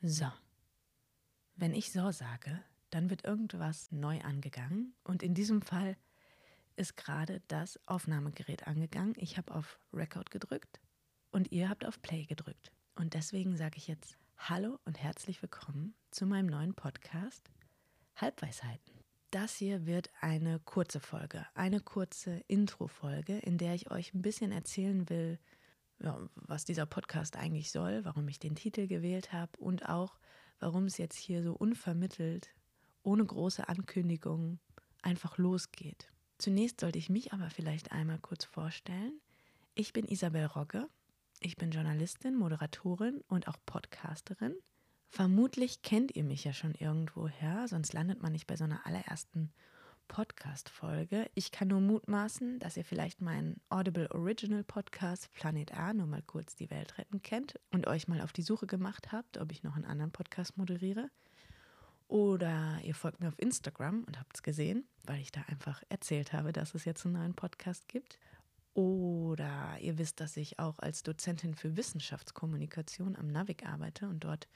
So. Wenn ich so sage, dann wird irgendwas neu angegangen und in diesem Fall ist gerade das Aufnahmegerät angegangen. Ich habe auf Record gedrückt und ihr habt auf Play gedrückt. Und deswegen sage ich jetzt Hallo und herzlich willkommen zu meinem neuen Podcast Halbweisheiten. Das hier wird eine kurze Folge, eine kurze Intro-Folge, in der ich euch ein bisschen erzählen will, ja, was dieser Podcast eigentlich soll, warum ich den Titel gewählt habe und auch, warum es jetzt hier so unvermittelt, ohne große Ankündigung, einfach losgeht. Zunächst sollte ich mich aber vielleicht einmal kurz vorstellen. Ich bin Isabel Rogge. Ich bin Journalistin, Moderatorin und auch Podcasterin. Vermutlich kennt ihr mich ja schon irgendwoher, sonst landet man nicht bei so einer allerersten Podcast-Folge. Ich kann nur mutmaßen, dass ihr vielleicht meinen Audible Original Podcast Planet A, nur mal kurz die Welt retten, kennt und euch mal auf die Suche gemacht habt, ob ich noch einen anderen Podcast moderiere. Oder ihr folgt mir auf Instagram und habt es gesehen, weil ich da einfach erzählt habe, dass es jetzt einen neuen Podcast gibt. Oder ihr wisst, dass ich auch als Dozentin für Wissenschaftskommunikation am NAVIC arbeite und dort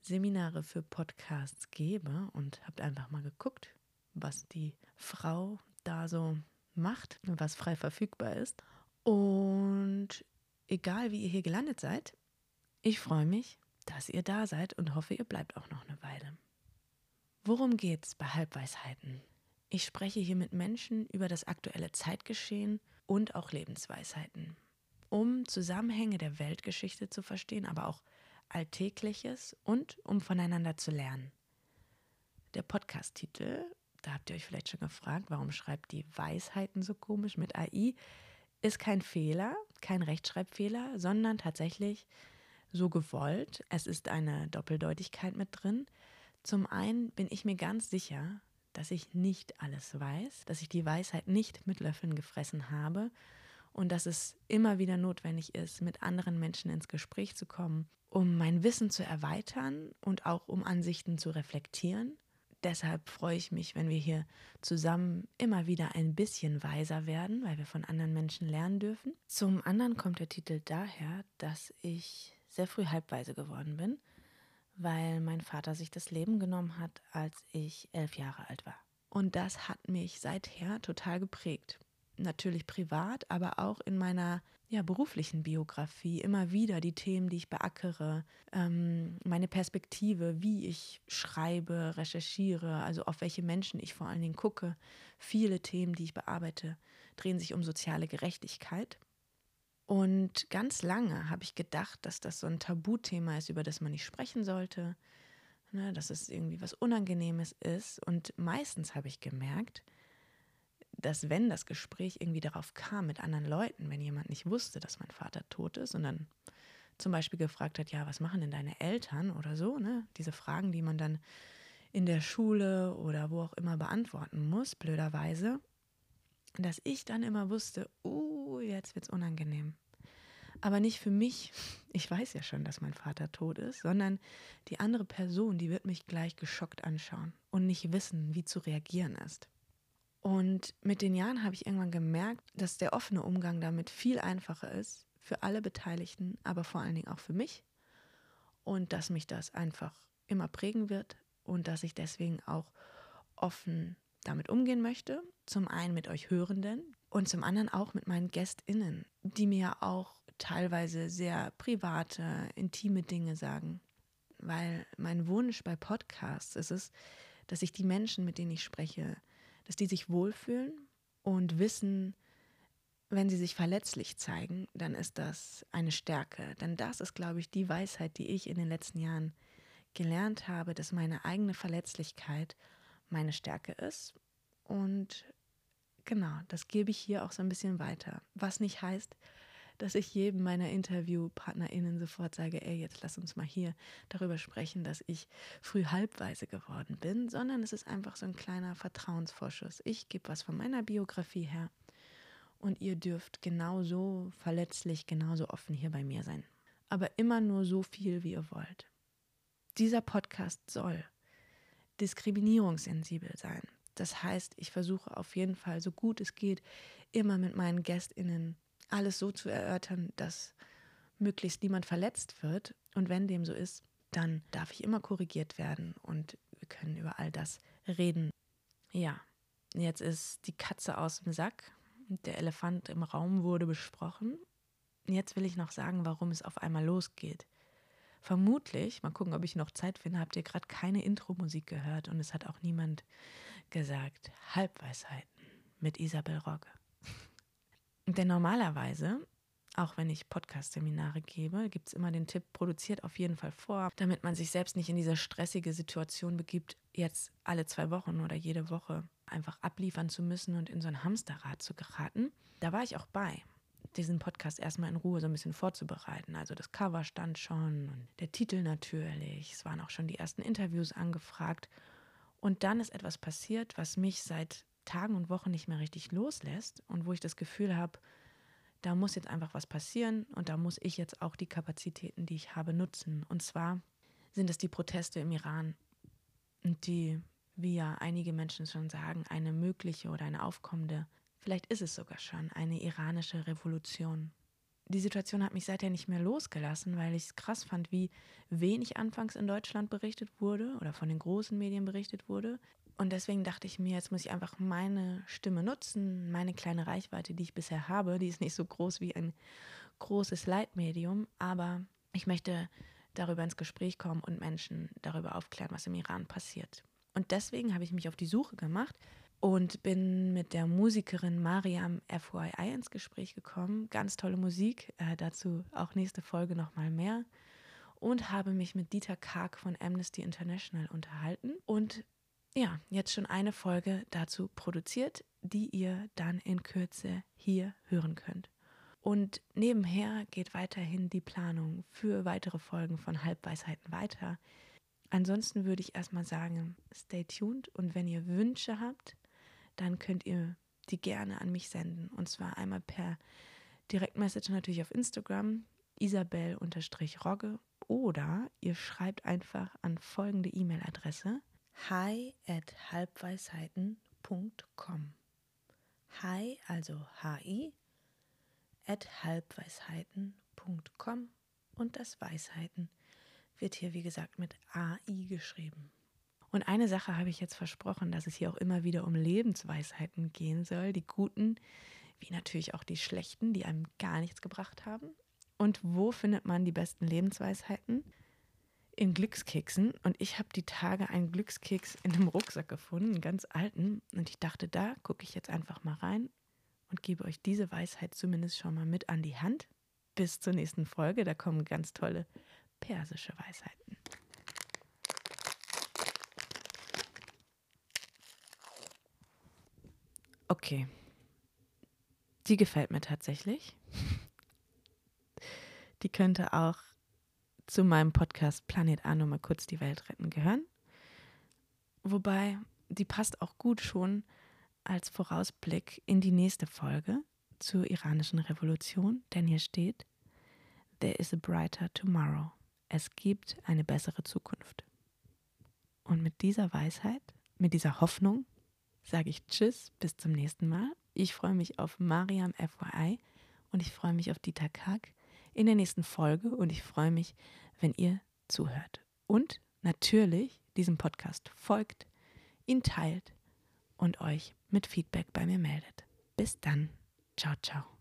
Seminare für Podcasts gebe und habt einfach mal geguckt, was die Frau da so macht, was frei verfügbar ist. Und egal wie ihr hier gelandet seid, ich freue mich, dass ihr da seid und hoffe, ihr bleibt auch noch eine Weile. Worum geht's bei Halbweisheiten? Ich spreche hier mit Menschen über das aktuelle Zeitgeschehen und auch Lebensweisheiten, um Zusammenhänge der Weltgeschichte zu verstehen, aber auch Alltägliches und um voneinander zu lernen. Der Podcast-Titel da habt ihr euch vielleicht schon gefragt, warum schreibt die Weisheiten so komisch mit AI, ist kein Fehler, kein Rechtschreibfehler, sondern tatsächlich so gewollt. Es ist eine Doppeldeutigkeit mit drin. Zum einen bin ich mir ganz sicher, dass ich nicht alles weiß, dass ich die Weisheit nicht mit Löffeln gefressen habe und dass es immer wieder notwendig ist, mit anderen Menschen ins Gespräch zu kommen, um mein Wissen zu erweitern und auch um Ansichten zu reflektieren deshalb freue ich mich, wenn wir hier zusammen immer wieder ein bisschen weiser werden, weil wir von anderen Menschen lernen dürfen. Zum anderen kommt der Titel daher, dass ich sehr früh halbweise geworden bin, weil mein Vater sich das Leben genommen hat, als ich elf Jahre alt war. Und das hat mich seither total geprägt natürlich privat, aber auch in meiner ja, beruflichen Biografie immer wieder die Themen, die ich beackere, ähm, meine Perspektive, wie ich schreibe, recherchiere, also auf welche Menschen ich vor allen Dingen gucke. Viele Themen, die ich bearbeite, drehen sich um soziale Gerechtigkeit. Und ganz lange habe ich gedacht, dass das so ein Tabuthema ist, über das man nicht sprechen sollte, ne, dass es irgendwie was Unangenehmes ist. Und meistens habe ich gemerkt, dass wenn das Gespräch irgendwie darauf kam mit anderen Leuten, wenn jemand nicht wusste, dass mein Vater tot ist und dann zum Beispiel gefragt hat, ja, was machen denn deine Eltern oder so, ne? Diese Fragen, die man dann in der Schule oder wo auch immer beantworten muss, blöderweise, dass ich dann immer wusste, uh, jetzt wird's unangenehm. Aber nicht für mich, ich weiß ja schon, dass mein Vater tot ist, sondern die andere Person, die wird mich gleich geschockt anschauen und nicht wissen, wie zu reagieren ist. Und mit den Jahren habe ich irgendwann gemerkt, dass der offene Umgang damit viel einfacher ist für alle Beteiligten, aber vor allen Dingen auch für mich. Und dass mich das einfach immer prägen wird und dass ich deswegen auch offen damit umgehen möchte. Zum einen mit euch Hörenden und zum anderen auch mit meinen GästInnen, die mir auch teilweise sehr private, intime Dinge sagen. Weil mein Wunsch bei Podcasts ist es, dass ich die Menschen, mit denen ich spreche, dass die sich wohlfühlen und wissen, wenn sie sich verletzlich zeigen, dann ist das eine Stärke. Denn das ist, glaube ich, die Weisheit, die ich in den letzten Jahren gelernt habe, dass meine eigene Verletzlichkeit meine Stärke ist. Und genau, das gebe ich hier auch so ein bisschen weiter. Was nicht heißt, dass ich jedem meiner InterviewpartnerInnen sofort sage, ey, jetzt lass uns mal hier darüber sprechen, dass ich früh halbweise geworden bin, sondern es ist einfach so ein kleiner Vertrauensvorschuss. Ich gebe was von meiner Biografie her und ihr dürft genauso verletzlich, genauso offen hier bei mir sein. Aber immer nur so viel, wie ihr wollt. Dieser Podcast soll diskriminierungssensibel sein. Das heißt, ich versuche auf jeden Fall, so gut es geht, immer mit meinen GästInnen alles so zu erörtern, dass möglichst niemand verletzt wird. Und wenn dem so ist, dann darf ich immer korrigiert werden und wir können über all das reden. Ja, jetzt ist die Katze aus dem Sack. Der Elefant im Raum wurde besprochen. Jetzt will ich noch sagen, warum es auf einmal losgeht. Vermutlich, mal gucken, ob ich noch Zeit finde, habt ihr gerade keine Intro-Musik gehört und es hat auch niemand gesagt. Halbweisheiten mit Isabel Rogge. Denn normalerweise, auch wenn ich Podcast-Seminare gebe, gibt es immer den Tipp, produziert auf jeden Fall vor, damit man sich selbst nicht in diese stressige Situation begibt, jetzt alle zwei Wochen oder jede Woche einfach abliefern zu müssen und in so ein Hamsterrad zu geraten. Da war ich auch bei diesen Podcast erstmal in Ruhe so ein bisschen vorzubereiten. Also das Cover stand schon und der Titel natürlich. Es waren auch schon die ersten Interviews angefragt. Und dann ist etwas passiert, was mich seit Tagen und Wochen nicht mehr richtig loslässt und wo ich das Gefühl habe, da muss jetzt einfach was passieren und da muss ich jetzt auch die Kapazitäten, die ich habe, nutzen. Und zwar sind es die Proteste im Iran, die, wie ja einige Menschen schon sagen, eine mögliche oder eine aufkommende Vielleicht ist es sogar schon eine iranische Revolution. Die Situation hat mich seither nicht mehr losgelassen, weil ich es krass fand, wie wenig anfangs in Deutschland berichtet wurde oder von den großen Medien berichtet wurde. Und deswegen dachte ich mir, jetzt muss ich einfach meine Stimme nutzen, meine kleine Reichweite, die ich bisher habe. Die ist nicht so groß wie ein großes Leitmedium, aber ich möchte darüber ins Gespräch kommen und Menschen darüber aufklären, was im Iran passiert. Und deswegen habe ich mich auf die Suche gemacht und bin mit der Musikerin Mariam FYI ins Gespräch gekommen. Ganz tolle Musik, äh, dazu auch nächste Folge nochmal mehr. Und habe mich mit Dieter Karg von Amnesty International unterhalten und ja, jetzt schon eine Folge dazu produziert, die ihr dann in Kürze hier hören könnt. Und nebenher geht weiterhin die Planung für weitere Folgen von Halbweisheiten weiter. Ansonsten würde ich erstmal sagen, stay tuned und wenn ihr Wünsche habt, dann könnt ihr die gerne an mich senden. Und zwar einmal per Direktmessage natürlich auf Instagram, isabel-rogge oder ihr schreibt einfach an folgende E-Mail-Adresse hi at halbweisheiten.com. Hi, also hi, at halbweisheiten.com und das Weisheiten wird hier, wie gesagt, mit AI geschrieben. Und eine Sache habe ich jetzt versprochen, dass es hier auch immer wieder um Lebensweisheiten gehen soll, die guten, wie natürlich auch die schlechten, die einem gar nichts gebracht haben. Und wo findet man die besten Lebensweisheiten? In Glückskeksen. Und ich habe die Tage einen Glückskeks in einem Rucksack gefunden, einen ganz alten. Und ich dachte, da gucke ich jetzt einfach mal rein und gebe euch diese Weisheit zumindest schon mal mit an die Hand. Bis zur nächsten Folge, da kommen ganz tolle persische Weisheiten. Okay. Die gefällt mir tatsächlich. Die könnte auch zu meinem Podcast Planet A mal kurz die Welt retten gehören. Wobei, die passt auch gut schon als Vorausblick in die nächste Folge zur iranischen Revolution, denn hier steht, There is a brighter tomorrow. Es gibt eine bessere Zukunft. Und mit dieser Weisheit, mit dieser Hoffnung sage ich Tschüss, bis zum nächsten Mal. Ich freue mich auf Mariam FYI und ich freue mich auf Dieter Kack in der nächsten Folge und ich freue mich, wenn ihr zuhört. Und natürlich diesem Podcast folgt, ihn teilt und euch mit Feedback bei mir meldet. Bis dann. Ciao, ciao.